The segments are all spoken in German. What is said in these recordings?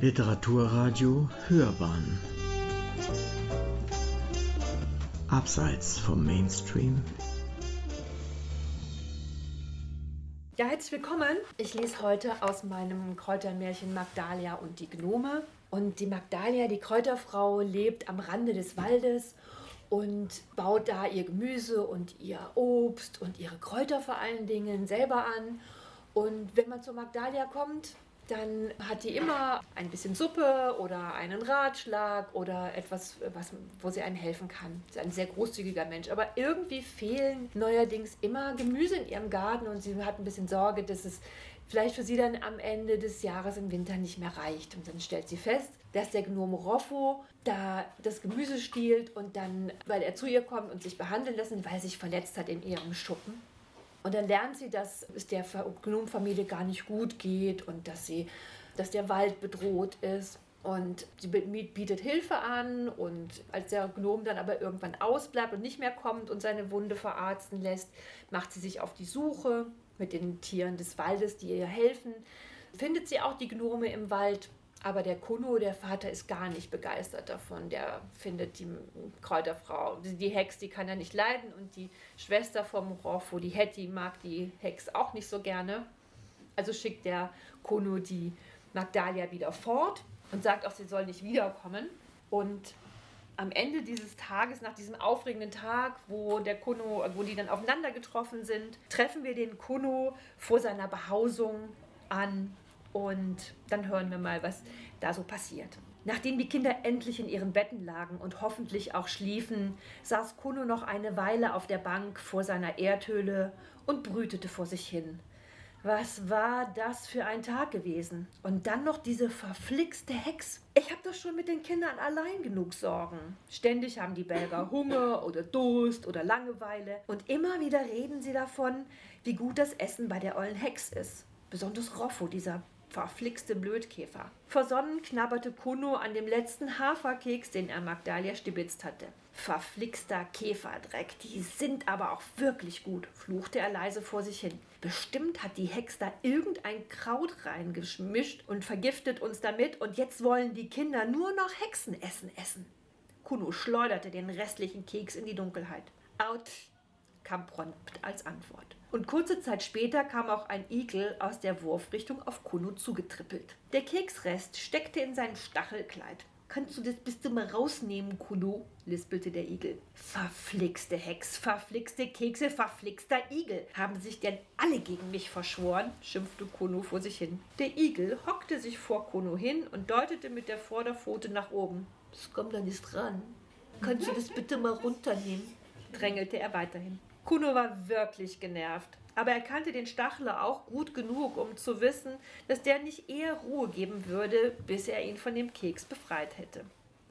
Literaturradio Hörbahn Abseits vom Mainstream Ja, herzlich willkommen. Ich lese heute aus meinem Kräutermärchen Magdalia und die Gnome. Und die Magdalia, die Kräuterfrau, lebt am Rande des Waldes und baut da ihr Gemüse und ihr Obst und ihre Kräuter vor allen Dingen selber an. Und wenn man zur Magdalia kommt, dann hat die immer ein bisschen Suppe oder einen Ratschlag oder etwas, was, wo sie einem helfen kann. Sie ist ein sehr großzügiger Mensch. Aber irgendwie fehlen neuerdings immer Gemüse in ihrem Garten und sie hat ein bisschen Sorge, dass es vielleicht für sie dann am Ende des Jahres im Winter nicht mehr reicht. Und dann stellt sie fest, dass der Gnome Roffo da das Gemüse stiehlt und dann, weil er zu ihr kommt und sich behandeln lassen, weil er sich verletzt hat in ihrem Schuppen, und dann lernt sie, dass es der Gnomenfamilie gar nicht gut geht und dass, sie, dass der Wald bedroht ist. Und sie bietet Hilfe an und als der Gnome dann aber irgendwann ausbleibt und nicht mehr kommt und seine Wunde verarzten lässt, macht sie sich auf die Suche mit den Tieren des Waldes, die ihr helfen. Findet sie auch die Gnome im Wald aber der Kuno, der Vater, ist gar nicht begeistert davon. Der findet die Kräuterfrau, die Hex, die kann er nicht leiden. Und die Schwester vom Roffo, die Hetty, mag die Hex auch nicht so gerne. Also schickt der Kuno die Magdalia wieder fort und sagt auch, sie soll nicht wiederkommen. Und am Ende dieses Tages, nach diesem aufregenden Tag, wo der Kuno, wo die dann aufeinander getroffen sind, treffen wir den Kuno vor seiner Behausung an und dann hören wir mal, was da so passiert. Nachdem die Kinder endlich in ihren Betten lagen und hoffentlich auch schliefen, saß Kuno noch eine Weile auf der Bank vor seiner Erdhöhle und brütete vor sich hin. Was war das für ein Tag gewesen? Und dann noch diese verflixte Hex. Ich habe doch schon mit den Kindern allein genug Sorgen. Ständig haben die Belger Hunger oder Durst oder Langeweile. Und immer wieder reden sie davon, wie gut das Essen bei der ollen Hex ist. Besonders Roffo, dieser verflixte Blödkäfer. Versonnen knabberte Kuno an dem letzten Haferkeks, den er Magdalia stibitzt hatte. Verflixter Käferdreck, die sind aber auch wirklich gut, fluchte er leise vor sich hin. Bestimmt hat die Hex da irgendein Kraut reingemischt und vergiftet uns damit und jetzt wollen die Kinder nur noch Hexenessen essen. Kuno schleuderte den restlichen Keks in die Dunkelheit. Autsch, kam prompt als Antwort. Und kurze Zeit später kam auch ein Igel aus der Wurfrichtung auf Kuno zugetrippelt. Der Keksrest steckte in sein Stachelkleid. Kannst du das bitte mal rausnehmen, Kuno? lispelte der Igel. Verflixte Hex, verflixte Kekse, verflixter Igel. Haben sich denn alle gegen mich verschworen? schimpfte Kuno vor sich hin. Der Igel hockte sich vor Kuno hin und deutete mit der Vorderpfote nach oben. Das kommt da nicht ran. Kannst du das bitte mal runternehmen? drängelte er weiterhin. Kuno war wirklich genervt. Aber er kannte den Stachler auch gut genug, um zu wissen, dass der nicht eher Ruhe geben würde, bis er ihn von dem Keks befreit hätte.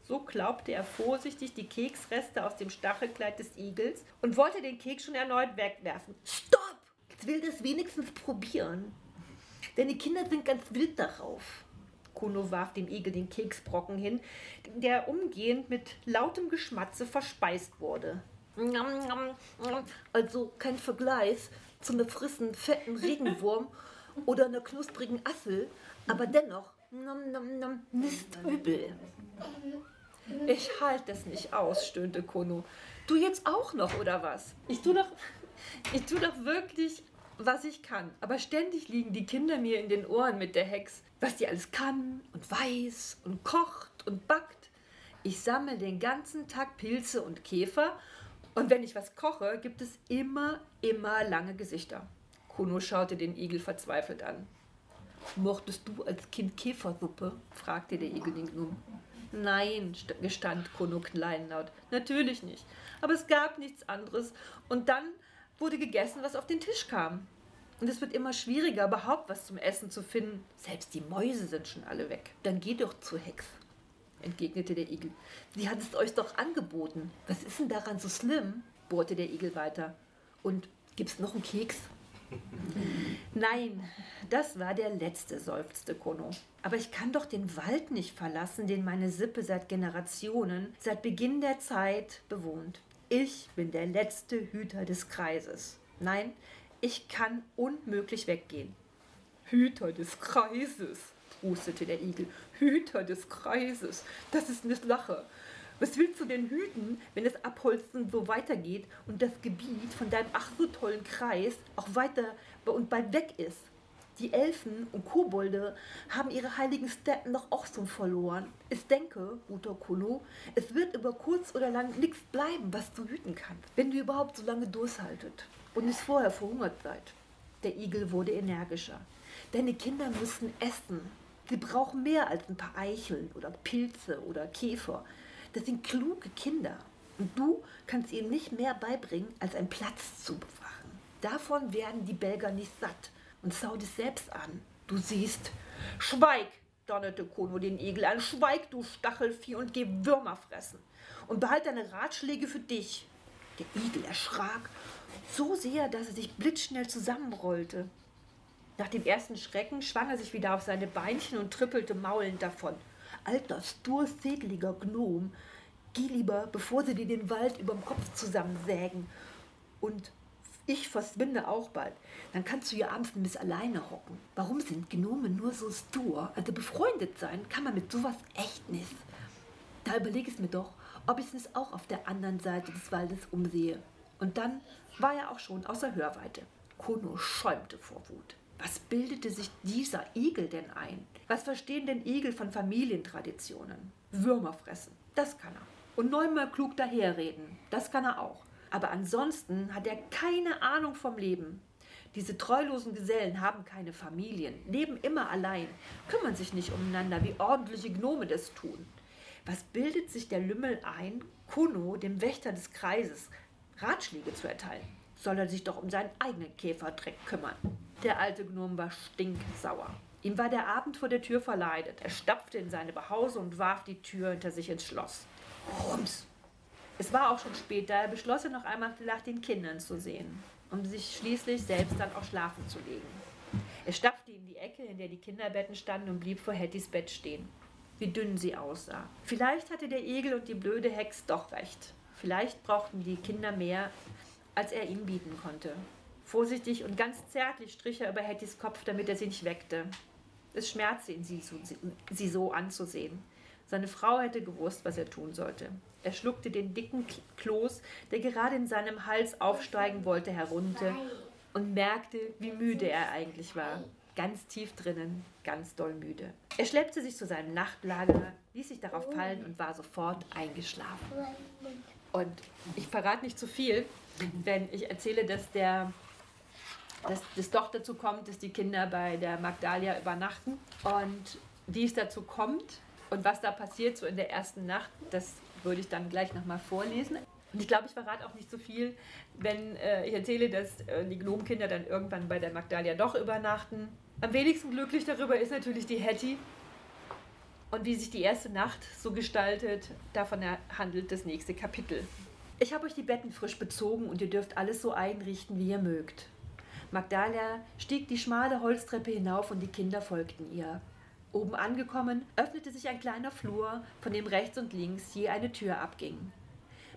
So klaubte er vorsichtig die Keksreste aus dem Stachelkleid des Igels und wollte den Keks schon erneut wegwerfen. Stopp! Ich will das wenigstens probieren. Denn die Kinder sind ganz wild darauf. Kuno warf dem Igel den Keksbrocken hin, der umgehend mit lautem Geschmatze verspeist wurde. Also kein Vergleich zu einem frischen, fetten Regenwurm oder einer knusprigen Assel, aber dennoch nicht übel. Ich halte es nicht aus, stöhnte Kono. Du jetzt auch noch, oder was? Ich tu doch, ich tu doch wirklich, was ich kann. Aber ständig liegen die Kinder mir in den Ohren mit der Hex, was die alles kann und weiß und kocht und backt. Ich sammle den ganzen Tag Pilze und Käfer und wenn ich was koche, gibt es immer, immer lange Gesichter. Kuno schaute den Igel verzweifelt an. Mochtest du als Kind Käfersuppe? fragte der Igel den Gnom. Nein, gestand Kuno kleinlaut. Natürlich nicht. Aber es gab nichts anderes. Und dann wurde gegessen, was auf den Tisch kam. Und es wird immer schwieriger, überhaupt was zum Essen zu finden. Selbst die Mäuse sind schon alle weg. Dann geh doch zur Hex entgegnete der Igel. Sie hat es euch doch angeboten. Was ist denn daran so schlimm? bohrte der Igel weiter. Und gibt's noch einen Keks? Nein, das war der letzte, seufzte Kono. Aber ich kann doch den Wald nicht verlassen, den meine Sippe seit Generationen, seit Beginn der Zeit bewohnt. Ich bin der letzte Hüter des Kreises. Nein, ich kann unmöglich weggehen. Hüter des Kreises, hustete der Igel. Hüter des Kreises, das ist eine Sache. Was willst du denn hüten, wenn das Abholzen so weitergeht und das Gebiet von deinem ach so tollen Kreis auch weiter und bald weg ist? Die Elfen und Kobolde haben ihre heiligen Stätten doch auch so verloren. Ich denke, guter Kuno, es wird über kurz oder lang nichts bleiben, was du hüten kannst, wenn du überhaupt so lange durchhaltet und nicht vorher verhungert seid. Der Igel wurde energischer. Deine Kinder müssen essen. Sie brauchen mehr als ein paar Eicheln oder Pilze oder Käfer. Das sind kluge Kinder. Und du kannst ihnen nicht mehr beibringen, als einen Platz zu bewachen. Davon werden die Belger nicht satt und schau dich selbst an. Du siehst, schweig, donnerte Kono den Igel an, schweig, du Stachelvieh, und geh Würmer fressen. Und behalte deine Ratschläge für dich. Der Igel erschrak so sehr, dass er sich blitzschnell zusammenrollte. Nach dem ersten Schrecken schwang er sich wieder auf seine Beinchen und trippelte maulend davon. Alter, stursedliger Gnom, geh lieber, bevor sie dir den Wald überm Kopf zusammensägen. Und ich verschwinde auch bald. Dann kannst du ja abends ein bisschen alleine hocken. Warum sind Gnome nur so stur? Also befreundet sein kann man mit sowas echt nicht. Da überlege ich mir doch, ob ich es auch auf der anderen Seite des Waldes umsehe. Und dann war er auch schon außer Hörweite. Kono schäumte vor Wut. Was bildete sich dieser Igel denn ein? Was verstehen denn Igel von Familientraditionen? Würmer fressen, das kann er. Und neunmal klug daherreden, das kann er auch. Aber ansonsten hat er keine Ahnung vom Leben. Diese treulosen Gesellen haben keine Familien, leben immer allein, kümmern sich nicht umeinander, wie ordentliche Gnome das tun. Was bildet sich der Lümmel ein, Kuno, dem Wächter des Kreises, Ratschläge zu erteilen? Soll er sich doch um seinen eigenen Käferdreck kümmern. Der alte Gnome war stinksauer. Ihm war der Abend vor der Tür verleidet. Er stapfte in seine Behausung und warf die Tür hinter sich ins Schloss. Rums! Es war auch schon spät, da er beschloss, noch einmal nach den Kindern zu sehen, um sich schließlich selbst dann auch schlafen zu legen. Er stapfte in die Ecke, in der die Kinderbetten standen, und blieb vor Hettys Bett stehen. Wie dünn sie aussah. Vielleicht hatte der Igel und die blöde Hex doch recht. Vielleicht brauchten die Kinder mehr, als er ihnen bieten konnte. Vorsichtig und ganz zärtlich strich er über Hettys Kopf, damit er sie nicht weckte. Es schmerzte ihn, sie, sie so anzusehen. Seine Frau hätte gewusst, was er tun sollte. Er schluckte den dicken Kloß, der gerade in seinem Hals aufsteigen wollte, herunter und merkte, wie müde er eigentlich war. Ganz tief drinnen, ganz doll müde. Er schleppte sich zu seinem Nachtlager, ließ sich darauf fallen und war sofort eingeschlafen. Und ich verrate nicht zu viel, wenn ich erzähle, dass der dass es doch dazu kommt, dass die Kinder bei der Magdalia übernachten. Und wie es dazu kommt, und was da passiert so in der ersten Nacht, das würde ich dann gleich nochmal vorlesen. Und ich glaube, ich verrate auch nicht so viel, wenn äh, ich erzähle, dass äh, die Gnomenkinder dann irgendwann bei der Magdalia doch übernachten. Am wenigsten glücklich darüber ist natürlich die Hetty. Und wie sich die erste Nacht so gestaltet, davon handelt das nächste Kapitel. Ich habe euch die Betten frisch bezogen und ihr dürft alles so einrichten, wie ihr mögt. Magdalia stieg die schmale Holztreppe hinauf und die Kinder folgten ihr. Oben angekommen, öffnete sich ein kleiner Flur, von dem rechts und links je eine Tür abging.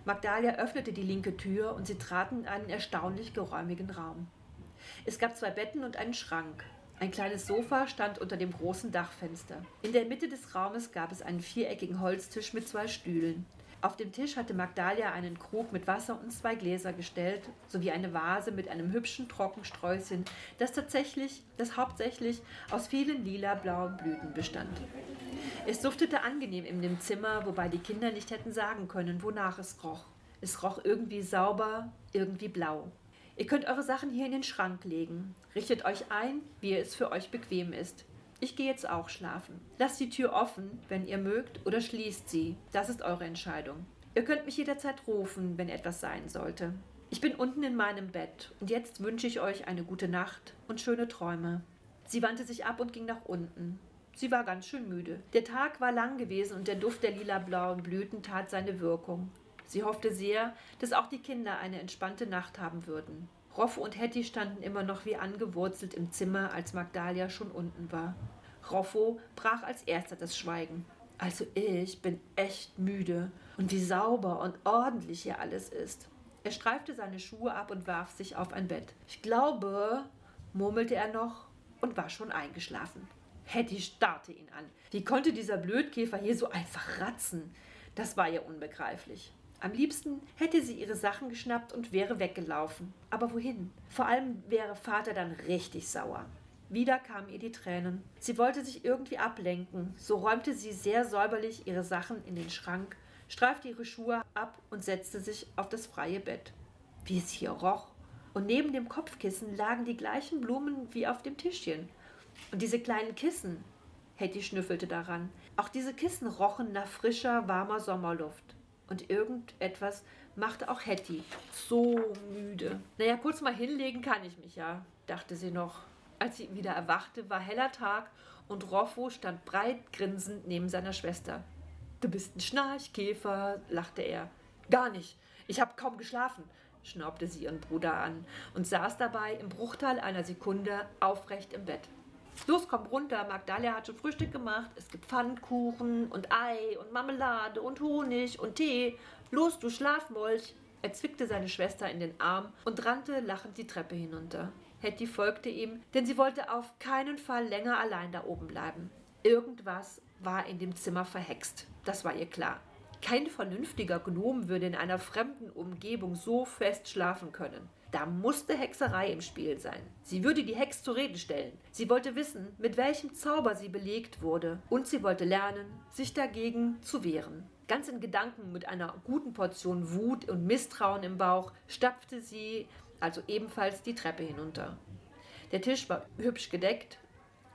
Magdalia öffnete die linke Tür und sie traten in einen erstaunlich geräumigen Raum. Es gab zwei Betten und einen Schrank. Ein kleines Sofa stand unter dem großen Dachfenster. In der Mitte des Raumes gab es einen viereckigen Holztisch mit zwei Stühlen. Auf dem Tisch hatte Magdalia einen Krug mit Wasser und zwei Gläser gestellt, sowie eine Vase mit einem hübschen Trockensträußchen, das tatsächlich, das hauptsächlich aus vielen lila-blauen Blüten bestand. Es duftete angenehm in dem Zimmer, wobei die Kinder nicht hätten sagen können, wonach es roch. Es roch irgendwie sauber, irgendwie blau. Ihr könnt eure Sachen hier in den Schrank legen. Richtet euch ein, wie es für euch bequem ist. Ich gehe jetzt auch schlafen. Lasst die Tür offen, wenn ihr mögt, oder schließt sie. Das ist eure Entscheidung. Ihr könnt mich jederzeit rufen, wenn etwas sein sollte. Ich bin unten in meinem Bett und jetzt wünsche ich euch eine gute Nacht und schöne Träume. Sie wandte sich ab und ging nach unten. Sie war ganz schön müde. Der Tag war lang gewesen und der Duft der lila-blauen Blüten tat seine Wirkung. Sie hoffte sehr, dass auch die Kinder eine entspannte Nacht haben würden. Roffe und Hetty standen immer noch wie angewurzelt im Zimmer, als Magdalia schon unten war. Roffo brach als erster das Schweigen. Also ich bin echt müde und wie sauber und ordentlich hier alles ist. Er streifte seine Schuhe ab und warf sich auf ein Bett. Ich glaube, murmelte er noch und war schon eingeschlafen. Hetty starrte ihn an. Wie konnte dieser Blödkäfer hier so einfach ratzen? Das war ihr unbegreiflich. Am liebsten hätte sie ihre Sachen geschnappt und wäre weggelaufen. Aber wohin? Vor allem wäre Vater dann richtig sauer. Wieder kamen ihr die Tränen. Sie wollte sich irgendwie ablenken. So räumte sie sehr säuberlich ihre Sachen in den Schrank, streifte ihre Schuhe ab und setzte sich auf das freie Bett. Wie es hier roch. Und neben dem Kopfkissen lagen die gleichen Blumen wie auf dem Tischchen. Und diese kleinen Kissen. Hetty schnüffelte daran. Auch diese Kissen rochen nach frischer, warmer Sommerluft. Und irgendetwas machte auch Hetty so müde. Naja, kurz mal hinlegen kann ich mich ja, dachte sie noch. Als sie wieder erwachte, war heller Tag und Roffo stand breit grinsend neben seiner Schwester. Du bist ein Schnarchkäfer, lachte er. Gar nicht. Ich habe kaum geschlafen, schnaubte sie ihren Bruder an und saß dabei im Bruchteil einer Sekunde aufrecht im Bett. Los, komm runter. Magdalia hat schon Frühstück gemacht. Es gibt Pfannkuchen und Ei und Marmelade und Honig und Tee. Los, du Schlafmolch. Er zwickte seine Schwester in den Arm und rannte lachend die Treppe hinunter. Hetty folgte ihm, denn sie wollte auf keinen Fall länger allein da oben bleiben. Irgendwas war in dem Zimmer verhext. Das war ihr klar. Kein vernünftiger Gnom würde in einer fremden Umgebung so fest schlafen können. Da musste Hexerei im Spiel sein. Sie würde die Hex zur Rede stellen. Sie wollte wissen, mit welchem Zauber sie belegt wurde. Und sie wollte lernen, sich dagegen zu wehren. Ganz in Gedanken mit einer guten Portion Wut und Misstrauen im Bauch stapfte sie also ebenfalls die Treppe hinunter. Der Tisch war hübsch gedeckt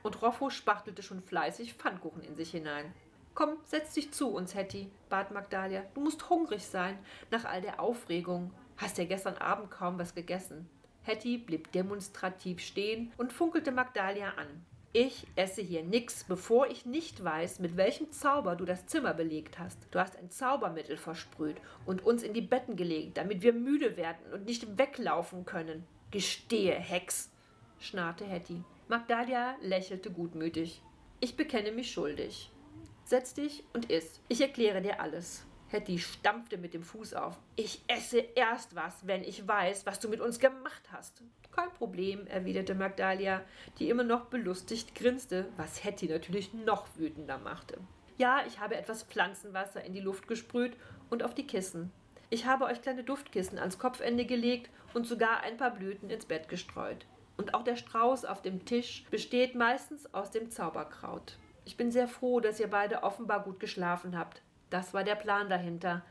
und Roffo spachtelte schon fleißig Pfannkuchen in sich hinein. Komm, setz dich zu uns, Hetty, bat Magdalia. Du musst hungrig sein nach all der Aufregung. Hast ja gestern Abend kaum was gegessen. Hetty blieb demonstrativ stehen und funkelte Magdalia an. Ich esse hier nix, bevor ich nicht weiß, mit welchem Zauber du das Zimmer belegt hast. Du hast ein Zaubermittel versprüht und uns in die Betten gelegt, damit wir müde werden und nicht weglaufen können. Gestehe, Hex, schnarrte Hetty. Magdalia lächelte gutmütig. Ich bekenne mich schuldig. Setz dich und iss. Ich erkläre dir alles. Hetty stampfte mit dem Fuß auf. Ich esse erst was, wenn ich weiß, was du mit uns gemacht hast. Kein Problem, erwiderte Magdalia, die immer noch belustigt grinste, was Hetty natürlich noch wütender machte. Ja, ich habe etwas Pflanzenwasser in die Luft gesprüht und auf die Kissen. Ich habe euch kleine Duftkissen ans Kopfende gelegt und sogar ein paar Blüten ins Bett gestreut. Und auch der Strauß auf dem Tisch besteht meistens aus dem Zauberkraut. Ich bin sehr froh, dass ihr beide offenbar gut geschlafen habt. Das war der Plan dahinter.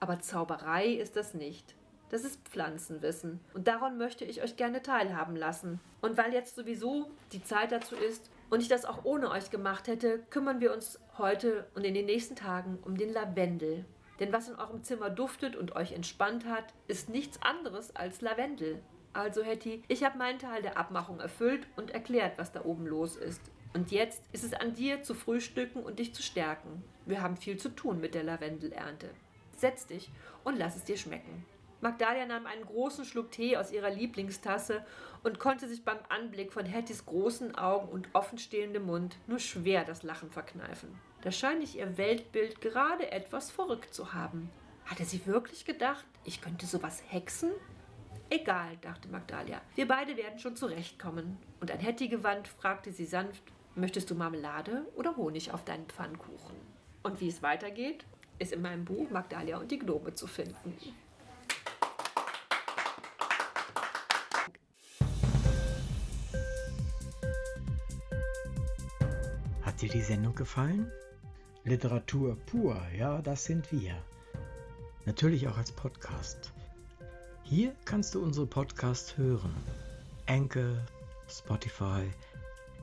Aber Zauberei ist das nicht. Das ist Pflanzenwissen. Und daran möchte ich euch gerne teilhaben lassen. Und weil jetzt sowieso die Zeit dazu ist und ich das auch ohne euch gemacht hätte, kümmern wir uns heute und in den nächsten Tagen um den Lavendel. Denn was in eurem Zimmer duftet und euch entspannt hat, ist nichts anderes als Lavendel. Also, Hetty, ich habe meinen Teil der Abmachung erfüllt und erklärt, was da oben los ist. Und jetzt ist es an dir zu frühstücken und dich zu stärken. Wir haben viel zu tun mit der Lavendelernte. Setz dich und lass es dir schmecken. Magdalia nahm einen großen Schluck Tee aus ihrer Lieblingstasse und konnte sich beim Anblick von Hettys großen Augen und offenstehendem Mund nur schwer das Lachen verkneifen. Da scheint ich ihr Weltbild gerade etwas verrückt zu haben. Hatte sie wirklich gedacht, ich könnte sowas hexen? Egal, dachte Magdalia. Wir beide werden schon zurechtkommen. Und an Hetty gewandt, fragte sie sanft, Möchtest du Marmelade oder Honig auf deinen Pfannkuchen? Und wie es weitergeht, ist in meinem Buch Magdalia und die Gnome zu finden. Hat dir die Sendung gefallen? Literatur pur, ja, das sind wir. Natürlich auch als Podcast. Hier kannst du unsere Podcasts hören. Anchor, Spotify,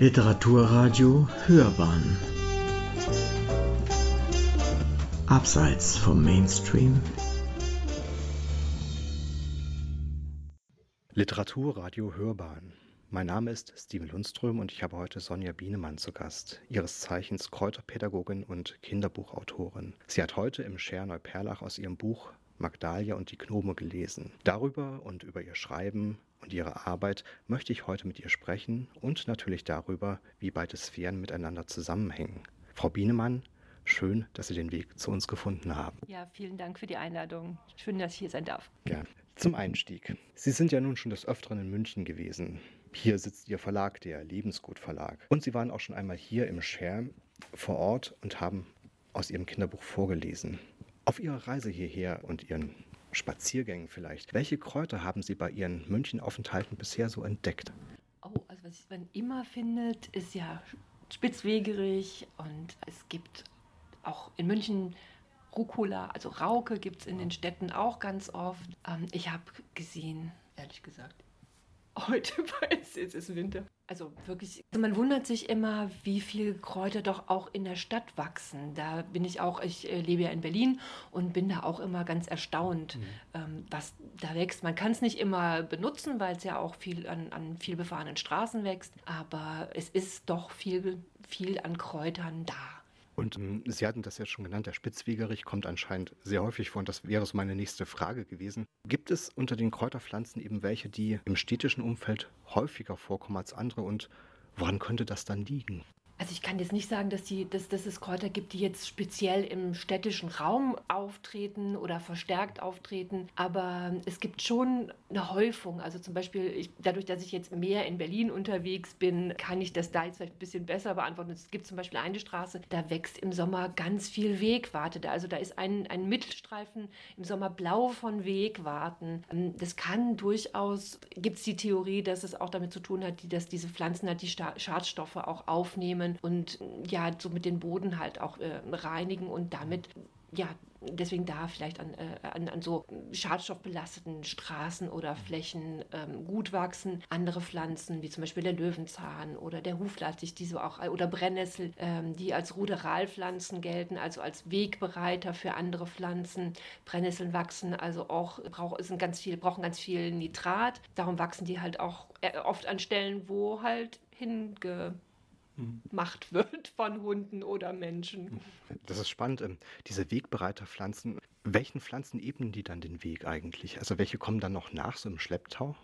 Literaturradio Hörbahn Abseits vom Mainstream Literaturradio Hörbahn mein Name ist Steven Lundström und ich habe heute Sonja Bienemann zu Gast, ihres Zeichens Kräuterpädagogin und Kinderbuchautorin. Sie hat heute im Scher Neuperlach aus ihrem Buch Magdalia und die Gnome gelesen. Darüber und über ihr Schreiben und ihre Arbeit möchte ich heute mit ihr sprechen und natürlich darüber, wie beide Sphären miteinander zusammenhängen. Frau Bienemann, schön, dass Sie den Weg zu uns gefunden haben. Ja, vielen Dank für die Einladung. Schön, dass ich hier sein darf. Gern. Zum Einstieg. Sie sind ja nun schon des Öfteren in München gewesen. Hier sitzt Ihr Verlag, der Lebensgut Verlag. Und Sie waren auch schon einmal hier im Scher vor Ort und haben aus Ihrem Kinderbuch vorgelesen. Auf Ihrer Reise hierher und Ihren Spaziergängen vielleicht, welche Kräuter haben Sie bei Ihren Münchenaufenthalten bisher so entdeckt? Oh, also was man immer findet, ist ja Spitzwegerich und es gibt auch in München Rucola, also Rauke gibt es in den Städten auch ganz oft. Ähm, ich habe gesehen, ehrlich gesagt, heute, weil es ist Winter. Also wirklich, also man wundert sich immer, wie viel Kräuter doch auch in der Stadt wachsen. Da bin ich auch, ich äh, lebe ja in Berlin und bin da auch immer ganz erstaunt, mhm. ähm, was da wächst. Man kann es nicht immer benutzen, weil es ja auch viel an, an viel befahrenen Straßen wächst, aber es ist doch viel, viel an Kräutern da. Und ähm, Sie hatten das jetzt schon genannt, der Spitzwegerich kommt anscheinend sehr häufig vor und das wäre so meine nächste Frage gewesen. Gibt es unter den Kräuterpflanzen eben welche, die im städtischen Umfeld häufiger vorkommen als andere und woran könnte das dann liegen? Also ich kann jetzt nicht sagen, dass, die, dass, dass es Kräuter gibt, die jetzt speziell im städtischen Raum auftreten oder verstärkt auftreten, aber es gibt schon eine Häufung. Also zum Beispiel, ich, dadurch, dass ich jetzt mehr in Berlin unterwegs bin, kann ich das da jetzt vielleicht ein bisschen besser beantworten. Es gibt zum Beispiel eine Straße, da wächst im Sommer ganz viel Wegwarte. Also da ist ein, ein Mittelstreifen im Sommer blau von Wegwarten. Ähm, das kann durchaus, gibt es die Theorie, dass es auch damit zu tun hat, dass diese Pflanzen halt die Schadstoffe auch aufnehmen können und ja, so mit den Boden halt auch äh, reinigen und damit ja, deswegen da vielleicht an, äh, an, an, so schadstoffbelasteten Straßen oder Flächen ähm, gut wachsen. Andere Pflanzen, wie zum Beispiel der Löwenzahn oder der Huflattich, die so auch, oder Brennnessel, ähm, die als Ruderalpflanzen gelten, also als Wegbereiter für andere Pflanzen. Brennnesseln wachsen also auch, brauch, sind ganz viel, brauchen ganz viel Nitrat. Darum wachsen die halt auch äh, oft an Stellen, wo halt hinge Macht wird von Hunden oder Menschen. Das ist spannend. Ähm, diese Wegbereiterpflanzen, welchen Pflanzen ebnen die dann den Weg eigentlich? Also welche kommen dann noch nach, so im Schlepptau?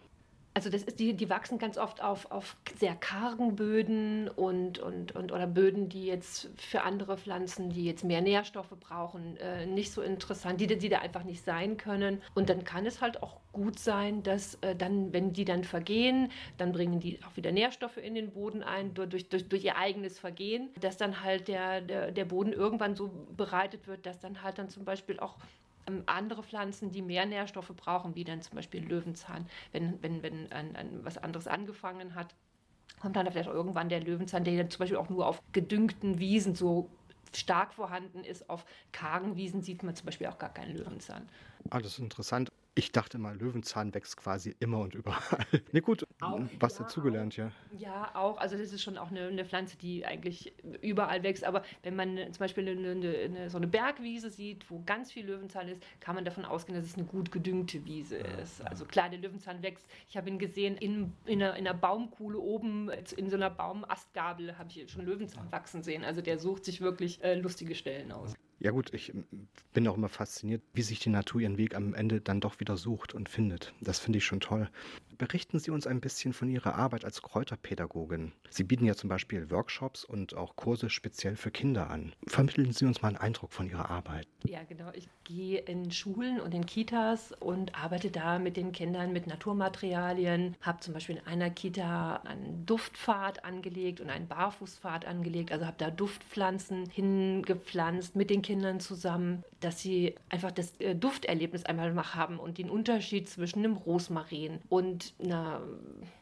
Also das ist, die, die wachsen ganz oft auf, auf sehr kargen Böden und, und, und oder Böden, die jetzt für andere Pflanzen, die jetzt mehr Nährstoffe brauchen, äh, nicht so interessant, die, die da einfach nicht sein können. Und dann kann es halt auch gut sein, dass äh, dann, wenn die dann vergehen, dann bringen die auch wieder Nährstoffe in den Boden ein, durch, durch, durch ihr eigenes Vergehen, dass dann halt der, der, der Boden irgendwann so bereitet wird, dass dann halt dann zum Beispiel auch andere Pflanzen, die mehr Nährstoffe brauchen, wie dann zum Beispiel Löwenzahn, wenn, wenn, wenn ein, ein, was anderes angefangen hat, kommt dann vielleicht irgendwann der Löwenzahn, der dann zum Beispiel auch nur auf gedüngten Wiesen so stark vorhanden ist. Auf kargen Wiesen sieht man zum Beispiel auch gar keinen Löwenzahn. Ah, das ist interessant. Ich dachte mal, Löwenzahn wächst quasi immer und überall. ne, gut, auch, was ja, dazugelernt, ja. Ja, auch. Also, das ist schon auch eine, eine, Pflanze, die eigentlich überall wächst. Aber wenn man zum Beispiel eine, eine, so eine Bergwiese sieht, wo ganz viel Löwenzahn ist, kann man davon ausgehen, dass es eine gut gedüngte Wiese ist. Also, klar, der Löwenzahn wächst. Ich habe ihn gesehen in, in, einer, in einer Baumkuhle oben, in so einer Baumastgabel, habe ich schon Löwenzahn wachsen sehen. Also, der sucht sich wirklich äh, lustige Stellen aus. Ja gut, ich bin auch immer fasziniert, wie sich die Natur ihren Weg am Ende dann doch wieder sucht und findet. Das finde ich schon toll. Berichten Sie uns ein bisschen von Ihrer Arbeit als Kräuterpädagogin. Sie bieten ja zum Beispiel Workshops und auch Kurse speziell für Kinder an. Vermitteln Sie uns mal einen Eindruck von Ihrer Arbeit. Ja, genau. Ich gehe in Schulen und in Kitas und arbeite da mit den Kindern mit Naturmaterialien. Habe zum Beispiel in einer Kita einen Duftpfad angelegt und einen Barfußpfad angelegt. Also habe da Duftpflanzen hingepflanzt mit den Kindern zusammen, dass sie einfach das äh, Dufterlebnis einmal haben und den Unterschied zwischen dem Rosmarin und und einer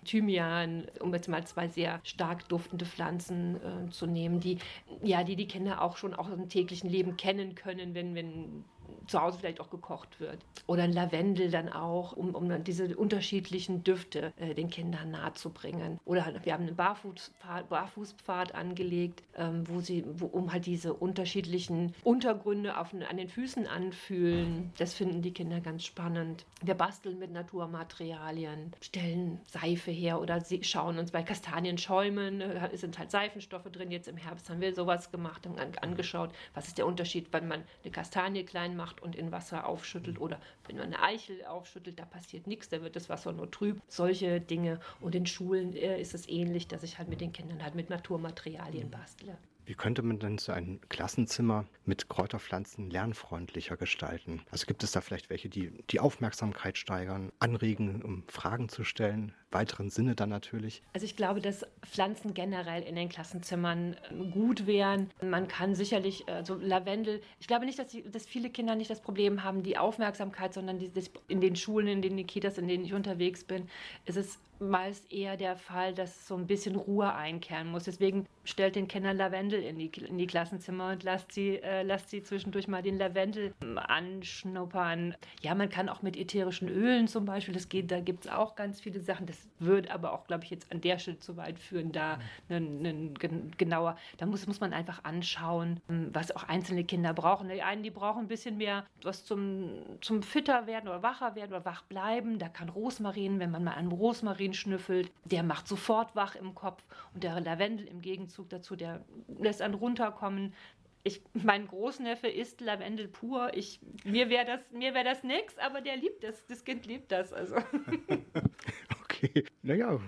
Thymian, um jetzt mal zwei sehr stark duftende Pflanzen äh, zu nehmen, die ja, die die Kinder auch schon auch im täglichen Leben kennen können, wenn, wenn zu Hause vielleicht auch gekocht wird. Oder ein Lavendel dann auch, um, um diese unterschiedlichen Düfte äh, den Kindern nahezubringen. Oder wir haben einen Barfußpfad, Barfußpfad angelegt, ähm, wo sie, wo, um halt diese unterschiedlichen Untergründe auf, an den Füßen anfühlen. Das finden die Kinder ganz spannend. Wir basteln mit Naturmaterialien, stellen Seife her oder schauen uns bei Kastanienschäumen, äh, sind halt Seifenstoffe drin. Jetzt im Herbst haben wir sowas gemacht, haben angeschaut, was ist der Unterschied, wenn man eine Kastanie klein macht und in Wasser aufschüttelt oder wenn man eine Eichel aufschüttelt, da passiert nichts, da wird das Wasser nur trüb. Solche Dinge. Und in Schulen äh, ist es ähnlich, dass ich halt mit den Kindern halt mit Naturmaterialien bastle. Wie könnte man denn so ein Klassenzimmer mit Kräuterpflanzen lernfreundlicher gestalten? Also gibt es da vielleicht welche, die die Aufmerksamkeit steigern, anregen, um Fragen zu stellen, weiteren Sinne dann natürlich? Also ich glaube, dass Pflanzen generell in den Klassenzimmern ähm, gut wären. Man kann sicherlich, also Lavendel, ich glaube nicht, dass, die, dass viele Kinder nicht das Problem haben, die Aufmerksamkeit, sondern die, in den Schulen, in den Kitas, in denen ich unterwegs bin, ist es meist eher der Fall, dass so ein bisschen Ruhe einkehren muss. Deswegen stellt den Kindern Lavendel in die, in die Klassenzimmer und lasst sie, äh, lasst sie zwischendurch mal den Lavendel anschnuppern. Ja, man kann auch mit ätherischen Ölen zum Beispiel, das geht, da gibt es auch ganz viele Sachen. Das wird aber auch, glaube ich, jetzt an der Stelle zu weit führen, da einen, einen, genauer, da muss, muss man einfach anschauen, was auch einzelne Kinder brauchen. Die einen, die brauchen ein bisschen mehr was zum, zum fitter werden oder wacher werden oder wach bleiben. Da kann Rosmarin, wenn man mal an Rosmarin schnüffelt, der macht sofort wach im Kopf und der Lavendel im Gegenzug dazu, der lässt einen runterkommen ich, mein Großneffe isst Lavendel pur. Ich, mir wäre das, wär das nix, aber der liebt das. Das Kind liebt das. Also. Naja,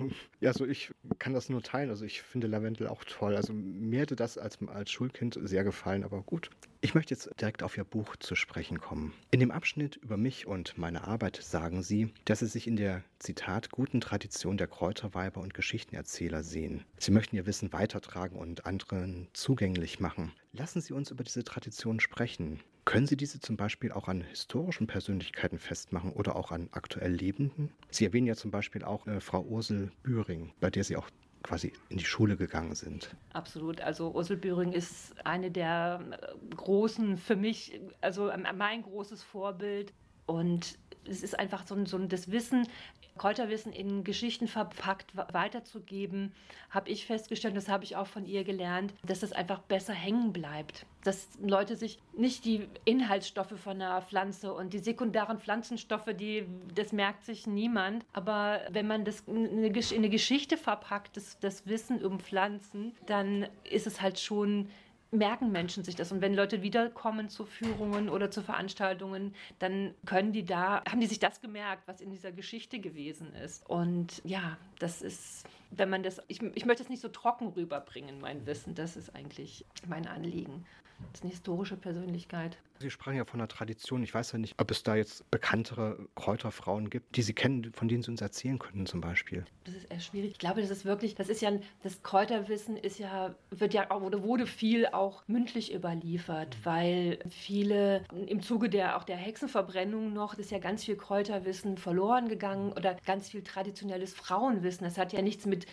also ich kann das nur teilen. Also ich finde Lavendel auch toll. Also mir hätte das als, als Schulkind sehr gefallen, aber gut. Ich möchte jetzt direkt auf Ihr Buch zu sprechen kommen. In dem Abschnitt über mich und meine Arbeit sagen Sie, dass Sie sich in der, Zitat, guten Tradition der Kräuterweiber und Geschichtenerzähler sehen. Sie möchten Ihr Wissen weitertragen und anderen zugänglich machen. Lassen Sie uns über diese Tradition sprechen. Können Sie diese zum Beispiel auch an historischen Persönlichkeiten festmachen oder auch an aktuell Lebenden? Sie erwähnen ja zum Beispiel auch äh, Frau Ursel Bühring, bei der Sie auch quasi in die Schule gegangen sind. Absolut. Also Ursel Bühring ist eine der äh, großen, für mich, also mein großes Vorbild. Und es ist einfach so ein, so ein das Wissen, Kräuterwissen in Geschichten verpackt weiterzugeben, habe ich festgestellt, das habe ich auch von ihr gelernt, dass das einfach besser hängen bleibt. Dass Leute sich nicht die Inhaltsstoffe von einer Pflanze und die sekundären Pflanzenstoffe, die, das merkt sich niemand. Aber wenn man das in eine Geschichte verpackt, das, das Wissen um Pflanzen, dann ist es halt schon merken Menschen sich das. Und wenn Leute wiederkommen zu Führungen oder zu Veranstaltungen, dann können die da, haben die sich das gemerkt, was in dieser Geschichte gewesen ist. Und ja, das ist, wenn man das, ich, ich möchte es nicht so trocken rüberbringen, mein Wissen, das ist eigentlich mein Anliegen. Das ist eine historische Persönlichkeit. Sie sprachen ja von der Tradition. Ich weiß ja nicht, ob es da jetzt bekanntere Kräuterfrauen gibt, die Sie kennen, von denen Sie uns erzählen könnten zum Beispiel. Das ist eher schwierig. Ich glaube, das ist wirklich, das ist ja, das Kräuterwissen ist ja, wird ja auch, oder wurde viel auch mündlich überliefert, weil viele im Zuge der, auch der Hexenverbrennung noch, ist ja ganz viel Kräuterwissen verloren gegangen oder ganz viel traditionelles Frauenwissen. Das hat ja nichts mit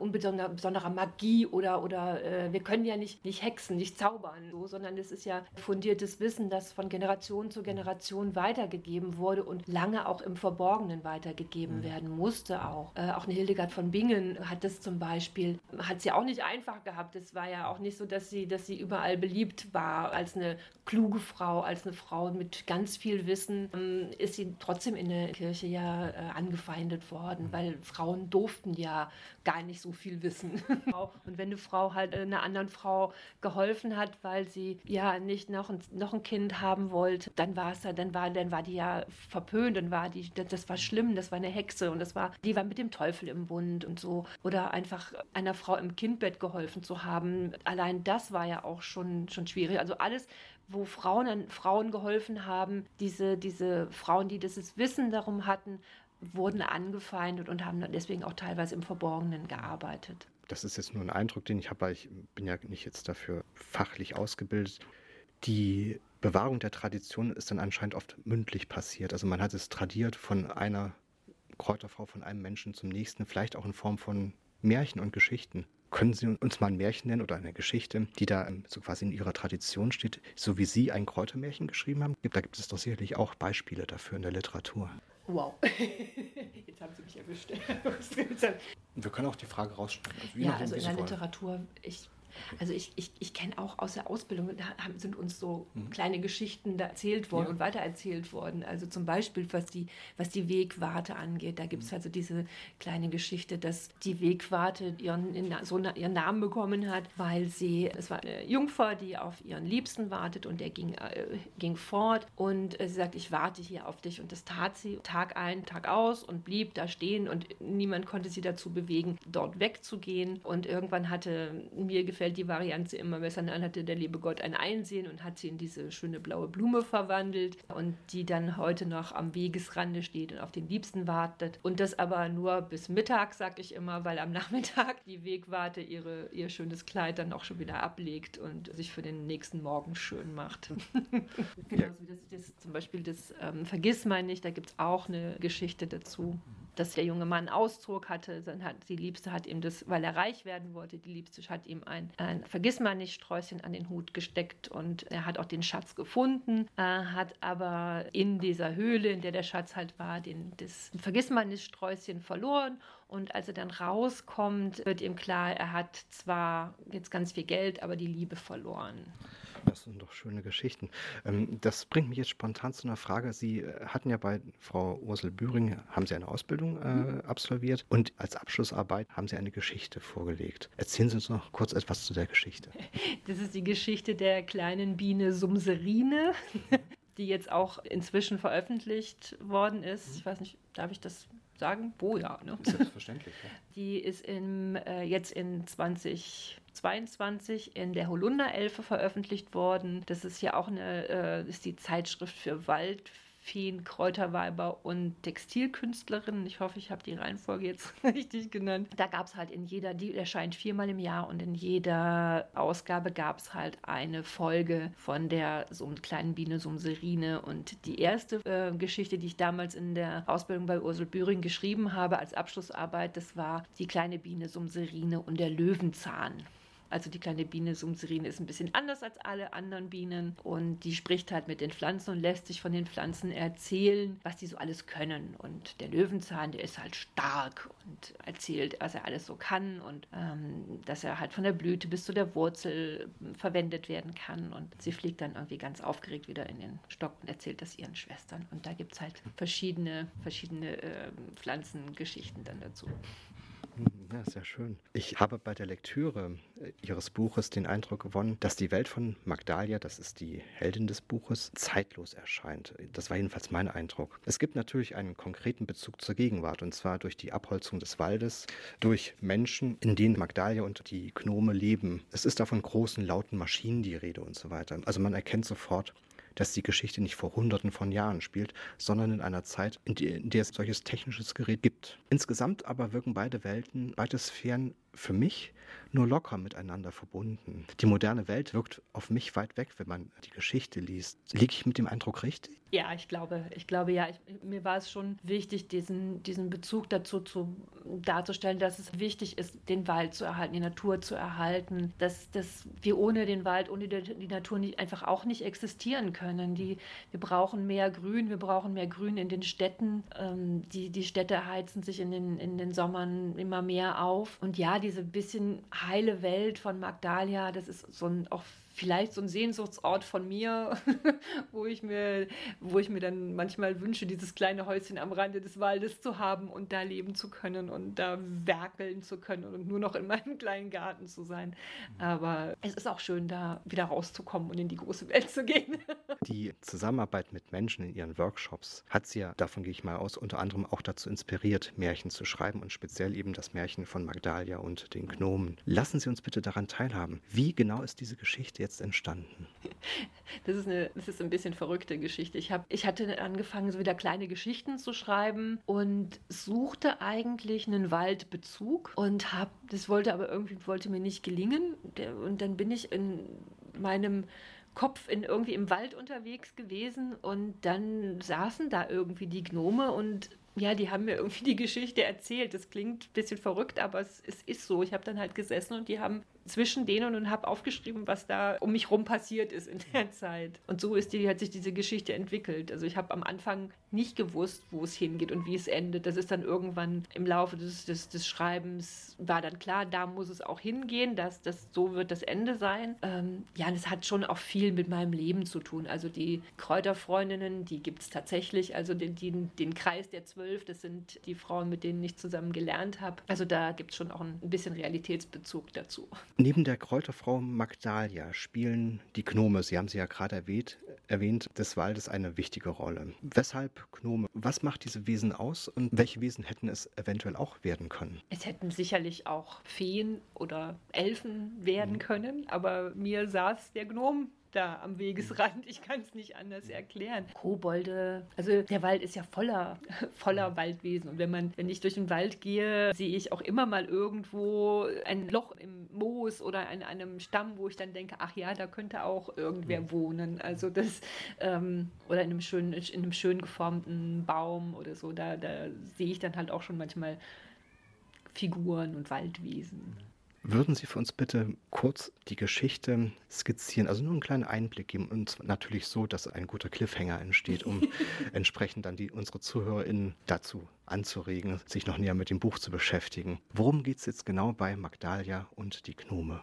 unbesonderer, besonderer Magie oder, oder äh, wir können ja nicht, nicht hexen, nicht zaubern, so, sondern es ist ja fundiertes Wissen Wissen, das von Generation zu Generation weitergegeben wurde und lange auch im Verborgenen weitergegeben mhm. werden musste auch. Äh, auch eine Hildegard von Bingen hat das zum Beispiel, hat sie auch nicht einfach gehabt. Es war ja auch nicht so, dass sie, dass sie überall beliebt war als eine kluge Frau, als eine Frau mit ganz viel Wissen, ähm, ist sie trotzdem in der Kirche ja äh, angefeindet worden, mhm. weil Frauen durften ja gar nicht so viel wissen. und wenn eine Frau halt einer anderen Frau geholfen hat, weil sie ja nicht noch ein, noch ein Kind haben wollte, dann war es dann war, dann war die ja verpönt, dann war die, das war schlimm, das war eine Hexe und das war, die war mit dem Teufel im Bund und so. Oder einfach einer Frau im Kindbett geholfen zu haben. Allein das war ja auch schon, schon schwierig. Also alles, wo Frauen Frauen geholfen haben, diese, diese Frauen, die dieses Wissen darum hatten, wurden angefeindet und haben deswegen auch teilweise im Verborgenen gearbeitet. Das ist jetzt nur ein Eindruck, den ich habe, weil ich bin ja nicht jetzt dafür fachlich ausgebildet. Die Bewahrung der Tradition ist dann anscheinend oft mündlich passiert. Also man hat es tradiert von einer Kräuterfrau von einem Menschen zum nächsten, vielleicht auch in Form von Märchen und Geschichten. Können Sie uns mal ein Märchen nennen oder eine Geschichte, die da ähm, so quasi in Ihrer Tradition steht, so wie Sie ein Kräutermärchen geschrieben haben? Da gibt es doch sicherlich auch Beispiele dafür in der Literatur. Wow. Jetzt haben Sie mich erwischt. Wir können auch die Frage rausstellen. Also ja, also in der Literatur, ich also ich, ich, ich kenne auch aus der Ausbildung, da sind uns so mhm. kleine Geschichten da erzählt worden ja. und weitererzählt worden. Also zum Beispiel, was die, was die Wegwarte angeht, da gibt es mhm. also diese kleine Geschichte, dass die Wegwarte ihren, so ihren Namen bekommen hat, weil sie, es war eine Jungfer, die auf ihren Liebsten wartet und der ging, äh, ging fort und äh, sie sagt, ich warte hier auf dich und das tat sie Tag ein, Tag aus und blieb da stehen und niemand konnte sie dazu bewegen, dort wegzugehen und irgendwann hatte mir gefällt gefällt die Variante immer besser. Dann hatte der liebe Gott ein Einsehen und hat sie in diese schöne blaue Blume verwandelt und die dann heute noch am Wegesrande steht und auf den Liebsten wartet. Und das aber nur bis Mittag, sag ich immer, weil am Nachmittag die Wegwarte ihre, ihr schönes Kleid dann auch schon wieder ablegt und sich für den nächsten Morgen schön macht. Genauso wie das, das, zum Beispiel das ähm, Vergiss mein nicht, da gibt es auch eine Geschichte dazu dass der junge Mann Auszug hatte. Dann hat die Liebste hat ihm das, weil er reich werden wollte, die Liebste hat ihm ein, ein Vergissmeinnicht-Sträußchen an den Hut gesteckt und er hat auch den Schatz gefunden, äh, hat aber in dieser Höhle, in der der Schatz halt war, den, das Vergissmeinnicht-Sträußchen verloren und als er dann rauskommt, wird ihm klar, er hat zwar jetzt ganz viel Geld, aber die Liebe verloren. Das sind doch schöne Geschichten. Ähm, das bringt mich jetzt spontan zu einer Frage. Sie äh, hatten ja bei Frau Ursel Büring, haben Sie eine Ausbildung äh, mhm. absolviert und als Abschlussarbeit haben Sie eine Geschichte vorgelegt. Erzählen Sie uns noch kurz etwas zu der Geschichte. Das ist die Geschichte der kleinen Biene Sumserine, die jetzt auch inzwischen veröffentlicht worden ist. Ich weiß nicht, darf ich das sagen? Boja, ne? Selbstverständlich. Ja. Die ist im, äh, jetzt in 2022 in der Holunderelfe veröffentlicht worden. Das ist ja auch eine, äh, ist die Zeitschrift für Wald Feen, Kräuterweiber und Textilkünstlerinnen. Ich hoffe, ich habe die Reihenfolge jetzt richtig genannt. Da gab es halt in jeder, die erscheint viermal im Jahr und in jeder Ausgabe gab es halt eine Folge von der so kleinen Biene Sumserine. Und die erste äh, Geschichte, die ich damals in der Ausbildung bei Ursel Büring geschrieben habe als Abschlussarbeit, das war die kleine Biene Sumserine und der Löwenzahn. Also die kleine Biene Sumserin ist ein bisschen anders als alle anderen Bienen und die spricht halt mit den Pflanzen und lässt sich von den Pflanzen erzählen, was die so alles können. Und der Löwenzahn, der ist halt stark und erzählt, was er alles so kann und ähm, dass er halt von der Blüte bis zu der Wurzel verwendet werden kann. Und sie fliegt dann irgendwie ganz aufgeregt wieder in den Stock und erzählt das ihren Schwestern. Und da gibt es halt verschiedene, verschiedene äh, Pflanzengeschichten dann dazu. Ja, sehr schön. Ich habe bei der Lektüre äh, Ihres Buches den Eindruck gewonnen, dass die Welt von Magdalia, das ist die Heldin des Buches, zeitlos erscheint. Das war jedenfalls mein Eindruck. Es gibt natürlich einen konkreten Bezug zur Gegenwart, und zwar durch die Abholzung des Waldes, durch Menschen, in denen Magdalia und die Gnome leben. Es ist da von großen, lauten Maschinen die Rede und so weiter. Also man erkennt sofort, dass die Geschichte nicht vor Hunderten von Jahren spielt, sondern in einer Zeit, in, der es solches technisches Gerät gibt. Insgesamt aber wirken beide Welten, beide Sphären für mich nur locker miteinander verbunden. Die moderne Welt wirkt auf mich weit weg, wenn man die Geschichte liest. Liege ich mit dem Eindruck richtig? Ja, ich glaube, ich glaube ja. Ich, mir war es schon wichtig, diesen, diesen Bezug dazu zu, darzustellen, dass es wichtig ist, den Wald zu erhalten, die Natur zu erhalten, dass, dass wir ohne den Wald, ohne die, die Natur nicht, einfach auch nicht existieren können. Die, wir brauchen mehr Grün, wir brauchen mehr Grün in den Städten. Ähm, die, die Städte heizen sich in den, in den Sommern immer mehr auf. Und ja, diese bisschen heile Welt von Magdalia, das ist so ein auch vielleicht so ein Sehnsuchtsort von mir, wo ich mir, wo ich mir dann manchmal wünsche, dieses kleine Häuschen am Rande des Waldes zu haben und da leben zu können und da werkeln zu können und nur noch in meinem kleinen Garten zu sein. Aber es ist auch schön, da wieder rauszukommen und in die große Welt zu gehen. Die Zusammenarbeit mit Menschen in ihren Workshops hat sie ja, davon gehe ich mal aus, unter anderem auch dazu inspiriert, Märchen zu schreiben und speziell eben das Märchen von Magdalia und den Gnomen. Lassen Sie uns bitte daran teilhaben. Wie genau ist diese Geschichte jetzt jetzt entstanden? Das ist eine, das ist ein bisschen verrückte Geschichte. Ich, hab, ich hatte angefangen, so wieder kleine Geschichten zu schreiben und suchte eigentlich einen Waldbezug und habe, das wollte aber irgendwie wollte mir nicht gelingen. Und dann bin ich in meinem Kopf in irgendwie im Wald unterwegs gewesen und dann saßen da irgendwie die Gnome und ja, die haben mir irgendwie die Geschichte erzählt. Das klingt ein bisschen verrückt, aber es, es ist so. Ich habe dann halt gesessen und die haben zwischen denen und habe aufgeschrieben, was da um mich rum passiert ist in der Zeit. Und so ist die, hat sich diese Geschichte entwickelt. Also ich habe am Anfang nicht gewusst, wo es hingeht und wie es endet. Das ist dann irgendwann im Laufe des, des, des Schreibens war dann klar, da muss es auch hingehen, dass das so wird das Ende sein. Ähm, ja, es hat schon auch viel mit meinem Leben zu tun. Also die Kräuterfreundinnen, die gibt es tatsächlich. Also den, den, den Kreis der zwölf, das sind die Frauen, mit denen ich zusammen gelernt habe. Also da gibt es schon auch ein bisschen Realitätsbezug dazu. Neben der Kräuterfrau Magdalia spielen die Gnome, Sie haben sie ja gerade erwähnt, erwähnt, des Waldes eine wichtige Rolle. Weshalb Gnome? Was macht diese Wesen aus und welche Wesen hätten es eventuell auch werden können? Es hätten sicherlich auch Feen oder Elfen werden mhm. können, aber mir saß der Gnome da am Wegesrand. Ich kann es nicht anders erklären. Kobolde, also der Wald ist ja voller, voller Waldwesen. Und wenn man, wenn ich durch den Wald gehe, sehe ich auch immer mal irgendwo ein Loch im Moos oder an einem Stamm, wo ich dann denke, ach ja, da könnte auch irgendwer mhm. wohnen. Also das, ähm, oder in einem schönen, in einem schön geformten Baum oder so, da, da sehe ich dann halt auch schon manchmal Figuren und Waldwesen. Würden Sie für uns bitte kurz die Geschichte skizzieren, also nur einen kleinen Einblick geben und natürlich so, dass ein guter Cliffhanger entsteht, um entsprechend dann die, unsere ZuhörerInnen dazu anzuregen, sich noch näher mit dem Buch zu beschäftigen. Worum geht es jetzt genau bei Magdalia und die Gnome?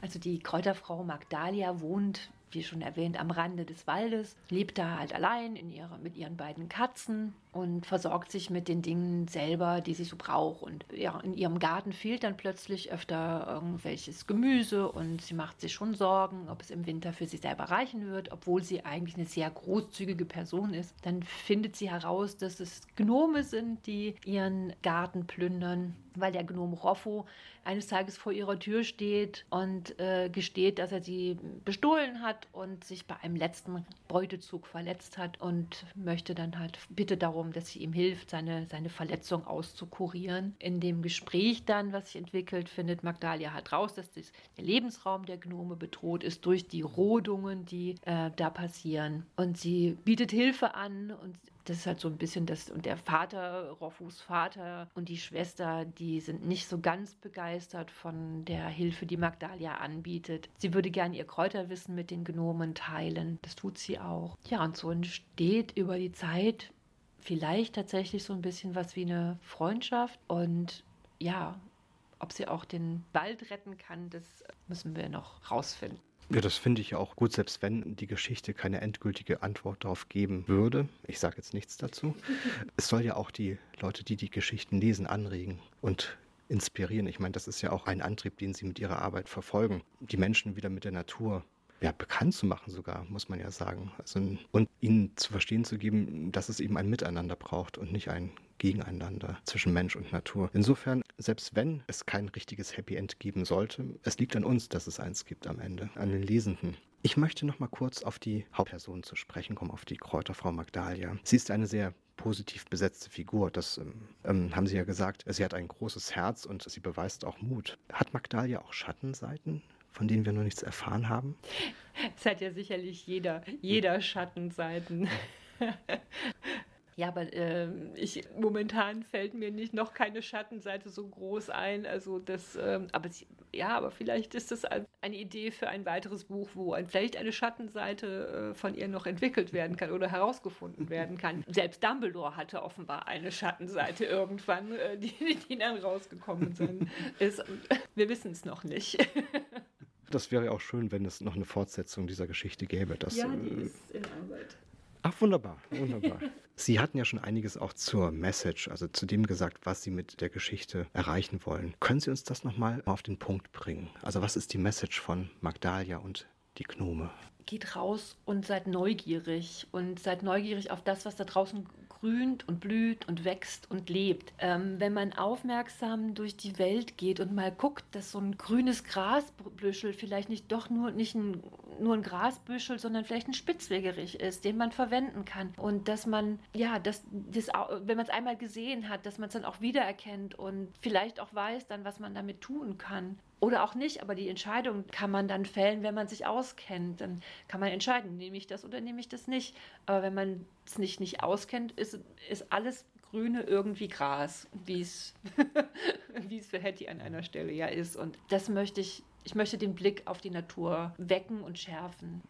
Also die Kräuterfrau Magdalia wohnt wie schon erwähnt, am Rande des Waldes, lebt da halt allein in ihre, mit ihren beiden Katzen und versorgt sich mit den Dingen selber, die sie so braucht. Und ja, in ihrem Garten fehlt dann plötzlich öfter irgendwelches Gemüse und sie macht sich schon Sorgen, ob es im Winter für sie selber reichen wird, obwohl sie eigentlich eine sehr großzügige Person ist. Dann findet sie heraus, dass es Gnome sind, die ihren Garten plündern, weil der Gnome Roffo eines Tages vor ihrer Tür steht und äh, gesteht, dass er sie bestohlen hat und sich bei einem letzten Beutezug verletzt hat und möchte dann halt bitte darum, darum, dass sie ihm hilft, seine, seine Verletzung auszukurieren. In dem Gespräch dann, was sich entwickelt, findet Magdalia halt raus, dass das, der Lebensraum der Gnome bedroht ist durch die Rodungen, die äh, da passieren. Und sie bietet Hilfe an und das ist halt so ein bisschen das, und der Vater, Roffus Vater und die Schwester, die sind nicht so ganz begeistert von der Hilfe, die Magdalia anbietet. Sie würde gern ihr Kräuterwissen mit den Gnomen teilen. Das tut sie auch. Ja, und so entsteht über die Zeit vielleicht tatsächlich so ein bisschen was wie eine Freundschaft. Und ja, ob sie auch den Wald retten kann, das müssen wir noch rausfinden. Ja, das finde ich auch gut, selbst wenn die Geschichte keine endgültige Antwort darauf geben würde. Ich sage jetzt nichts dazu. es soll ja auch die Leute, die die Geschichten lesen, anregen und inspirieren. Ich meine, das ist ja auch ein Antrieb, den sie mit ihrer Arbeit verfolgen. Die Menschen wieder mit der Natur ja, bekannt zu machen sogar, muss man ja sagen. Also, und ihnen zu verstehen zu geben, dass es eben ein Miteinander braucht und nicht ein Gegeneinander zwischen Mensch und Natur. Insofern, selbst wenn es kein richtiges Happy End geben sollte, es liegt an uns, dass es eins gibt am Ende, an den Lesenden. Ich möchte noch mal kurz auf die Hauptperson zu sprechen kommen, auf die Kräuterfrau Magdalia. Sie ist eine sehr positiv besetzte Figur. Das ähm, ähm haben Sie ja gesagt. Sie hat ein großes Herz und sie beweist auch Mut. Hat Magdalia auch Schattenseiten? Von denen wir noch nichts erfahren haben? Es hat ja sicherlich jeder, jeder Schattenseiten. Ja, aber äh, ich, momentan fällt mir nicht noch keine Schattenseite so groß ein. Also das, äh, aber ja, aber vielleicht ist das eine Idee für ein weiteres Buch, wo ein, vielleicht eine Schattenseite äh, von ihr noch entwickelt werden kann oder herausgefunden werden kann. Selbst Dumbledore hatte offenbar eine Schattenseite irgendwann, äh, die, die dann rausgekommen sind, ist. Wir wissen es noch nicht. Das wäre auch schön, wenn es noch eine Fortsetzung dieser Geschichte gäbe. Das, ja, die äh, ist in Arbeit. Ach, wunderbar, wunderbar. Sie hatten ja schon einiges auch zur Message, also zu dem gesagt, was Sie mit der Geschichte erreichen wollen. Können Sie uns das nochmal auf den Punkt bringen? Also was ist die Message von Magdalia und die Gnome? Geht raus und seid neugierig und seid neugierig auf das, was da draußen grünt und blüht und wächst und lebt. Ähm, wenn man aufmerksam durch die Welt geht und mal guckt, dass so ein grünes Grasbüschel vielleicht nicht doch nur nicht ein, nur ein Grasbüschel, sondern vielleicht ein Spitzwegerich ist, den man verwenden kann und dass man ja, dass das, wenn man es einmal gesehen hat, dass man es dann auch wiedererkennt und vielleicht auch weiß dann, was man damit tun kann. Oder auch nicht, aber die Entscheidung kann man dann fällen, wenn man sich auskennt. Dann kann man entscheiden, nehme ich das oder nehme ich das nicht. Aber wenn man es nicht, nicht auskennt, ist, ist alles Grüne irgendwie Gras, wie es für Hetty an einer Stelle ja ist. Und das möchte ich, ich möchte den Blick auf die Natur wecken und schärfen.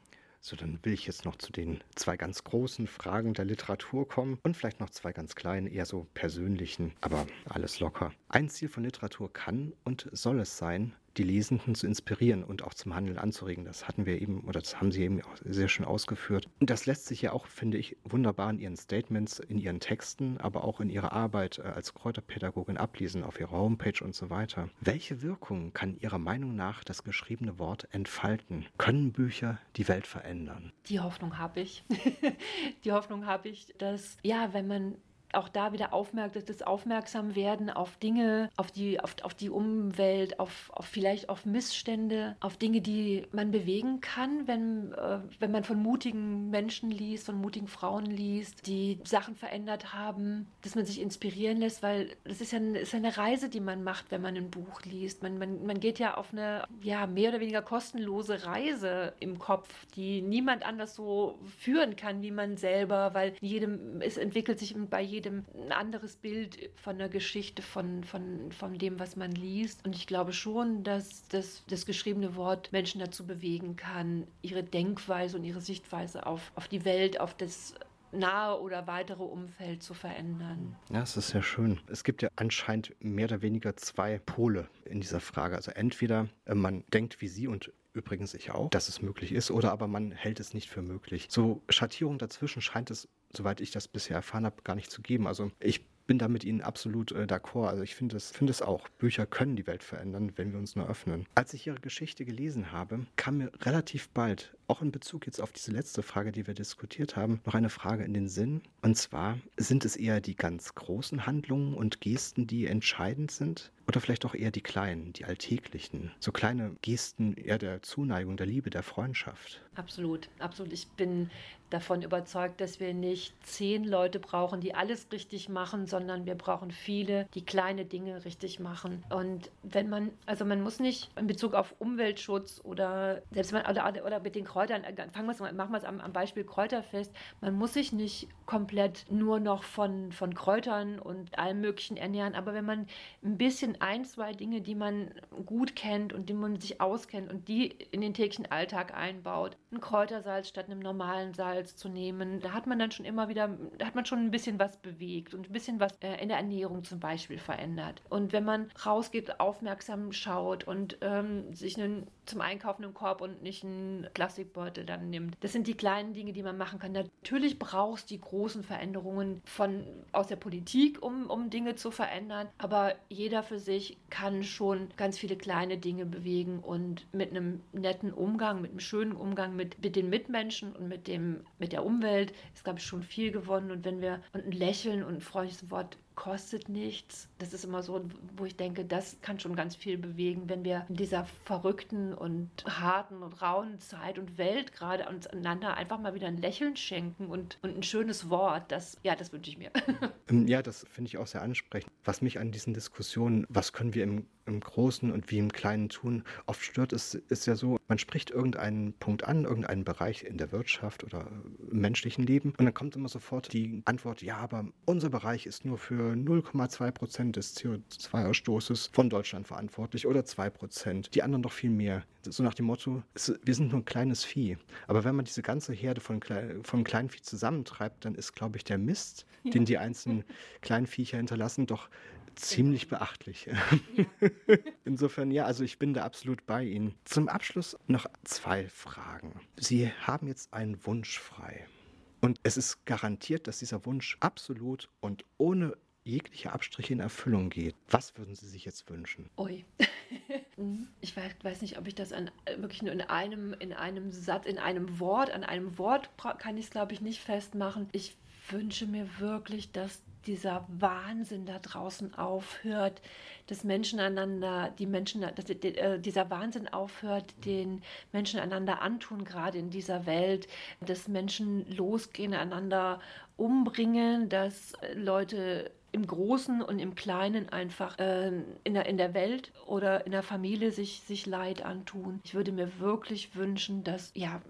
So, dann will ich jetzt noch zu den zwei ganz großen Fragen der Literatur kommen und vielleicht noch zwei ganz kleinen, eher so persönlichen, aber alles locker. Ein Ziel von Literatur kann und soll es sein, die Lesenden zu inspirieren und auch zum Handeln anzuregen. Das hatten wir eben, oder das haben Sie eben auch sehr schön ausgeführt. Und das lässt sich ja auch, finde ich, wunderbar in Ihren Statements, in Ihren Texten, aber auch in Ihrer Arbeit äh, als Kräuterpädagogin ablesen, auf Ihrer Homepage und so weiter. Welche Wirkung kann Ihrer Meinung nach das geschriebene Wort entfalten? Können Bücher die Welt verändern? Die Hoffnung habe ich. die Hoffnung habe ich, dass, ja, wenn man auch da wieder aufmerkt, das Aufmerksamwerden auf Dinge, auf die, auf, auf die Umwelt, auf, auf vielleicht auf Missstände, auf Dinge, die man bewegen kann, wenn, äh, wenn man von mutigen Menschen liest, von mutigen Frauen liest, die Sachen verändert haben, dass man sich inspirieren lässt, weil das ist ja, eine, ist eine Reise, die man macht, wenn man ein Buch liest. Man, man, man geht ja auf eine ja, mehr oder weniger kostenlose Reise im Kopf, die niemand anders so führen kann wie man selber, weil jedem, es entwickelt sich bei jedem jedem ein anderes Bild von der Geschichte, von, von, von dem, was man liest. Und ich glaube schon, dass das, das geschriebene Wort Menschen dazu bewegen kann, ihre Denkweise und ihre Sichtweise auf, auf die Welt, auf das nahe oder weitere Umfeld zu verändern. Ja, es ist sehr schön. Es gibt ja anscheinend mehr oder weniger zwei Pole in dieser Frage. Also entweder äh, man denkt wie Sie und übrigens ich auch, dass es möglich ist, oder aber man hält es nicht für möglich. So Schattierung dazwischen scheint es, soweit ich das bisher erfahren habe, gar nicht zu geben. Also ich bin da mit Ihnen absolut äh, d'accord. Also ich finde es, find es auch. Bücher können die Welt verändern, wenn wir uns nur öffnen. Als ich Ihre Geschichte gelesen habe, kam mir relativ bald, auch in Bezug jetzt auf diese letzte Frage, die wir diskutiert haben, noch eine Frage in den Sinn. Und zwar, sind es eher die ganz großen Handlungen und Gesten, die entscheidend sind? Oder vielleicht auch eher die kleinen, die alltäglichen? So kleine Gesten eher der Zuneigung, der Liebe, der Freundschaft? Absolut, absolut. Ich bin davon überzeugt, dass wir nicht zehn Leute brauchen, die alles richtig machen, sondern wir brauchen viele, die kleine Dinge richtig machen. Und wenn man, also man muss nicht in Bezug auf Umweltschutz oder selbst man, oder, oder mit den Kräutern, äh, fangen wir es mal, machen wir es am, am Beispiel Kräuterfest, man muss sich nicht komplett nur noch von, von Kräutern und allem Möglichen ernähren, aber wenn man ein bisschen ein, zwei Dinge, die man gut kennt und die man sich auskennt und die in den täglichen Alltag einbaut, ein Kräutersalz statt einem normalen Salz, zu nehmen. Da hat man dann schon immer wieder, da hat man schon ein bisschen was bewegt und ein bisschen was äh, in der Ernährung zum Beispiel verändert. Und wenn man rausgeht, aufmerksam schaut und ähm, sich einen, zum Einkaufen einen Korb und nicht einen Plastikbeutel dann nimmt, das sind die kleinen Dinge, die man machen kann. Natürlich brauchst du die großen Veränderungen von, aus der Politik, um, um Dinge zu verändern, aber jeder für sich kann schon ganz viele kleine Dinge bewegen und mit einem netten Umgang, mit einem schönen Umgang mit, mit den Mitmenschen und mit dem mit der Umwelt ist, glaube ich, schon viel gewonnen. Und wenn wir und ein Lächeln und ein freundliches Wort kostet nichts. Das ist immer so, wo ich denke, das kann schon ganz viel bewegen, wenn wir in dieser verrückten und harten und rauen Zeit und Welt gerade uns einander einfach mal wieder ein Lächeln schenken und, und ein schönes Wort. Das, ja, das wünsche ich mir. Ja, das finde ich auch sehr ansprechend. Was mich an diesen Diskussionen, was können wir im, im Großen und wie im Kleinen tun, oft stört, ist, ist ja so, man spricht irgendeinen Punkt an, irgendeinen Bereich in der Wirtschaft oder im menschlichen Leben und dann kommt immer sofort die Antwort, ja, aber unser Bereich ist nur für 0,2 Prozent des CO2-Ausstoßes von Deutschland verantwortlich oder 2 Prozent. Die anderen doch viel mehr. So nach dem Motto, wir sind nur ein kleines Vieh. Aber wenn man diese ganze Herde von, von Kleinvieh zusammentreibt, dann ist, glaube ich, der Mist, ja. den die einzelnen Kleinviecher hinterlassen, doch ziemlich beachtlich. Ja. Insofern, ja, also ich bin da absolut bei Ihnen. Zum Abschluss noch zwei Fragen. Sie haben jetzt einen Wunsch frei. Und es ist garantiert, dass dieser Wunsch absolut und ohne jegliche Abstriche in Erfüllung geht. Was würden Sie sich jetzt wünschen? Ui. ich weiß, nicht, ob ich das an, wirklich nur in einem, in einem Satz, in einem Wort, an einem Wort kann ich es, glaube ich, nicht festmachen. Ich wünsche mir wirklich, dass dieser Wahnsinn da draußen aufhört, dass Menschen einander, die Menschen, dass äh, dieser Wahnsinn aufhört, den Menschen einander antun, gerade in dieser Welt, dass Menschen losgehen, einander umbringen, dass Leute im Großen und im Kleinen einfach äh, in, der, in der Welt oder in der Familie sich, sich Leid antun. Ich würde mir wirklich wünschen, dass, ja,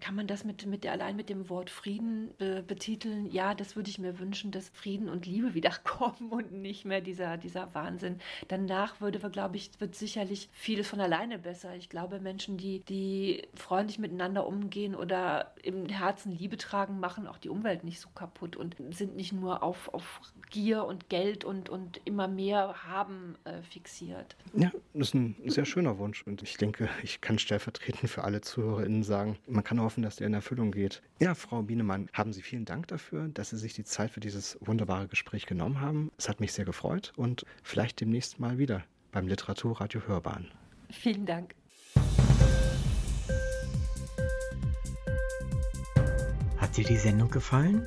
kann man das mit, mit allein mit dem Wort Frieden äh, betiteln? Ja, das würde ich mir wünschen, dass Frieden und Liebe wiederkommen und nicht mehr dieser, dieser Wahnsinn. Danach würde, glaube ich, wird sicherlich vieles von alleine besser. Ich glaube, Menschen, die, die freundlich miteinander umgehen oder im Herzen Liebe tragen, machen auch die Umwelt nicht so kaputt und sind nicht nur auf, auf Gier und Geld und, und immer mehr haben äh, fixiert. Ja, das ist ein sehr schöner Wunsch und ich denke, ich kann stellvertretend für alle ZuhörerInnen sagen, man kann hoffen, dass der in Erfüllung geht. Ja, Frau Bienemann, haben Sie vielen Dank dafür, dass Sie sich die Zeit für dieses wunderbare Gespräch genommen haben. Es hat mich sehr gefreut und vielleicht demnächst mal wieder beim Literaturradio Hörbahn. Vielen Dank. Hat dir die Sendung gefallen?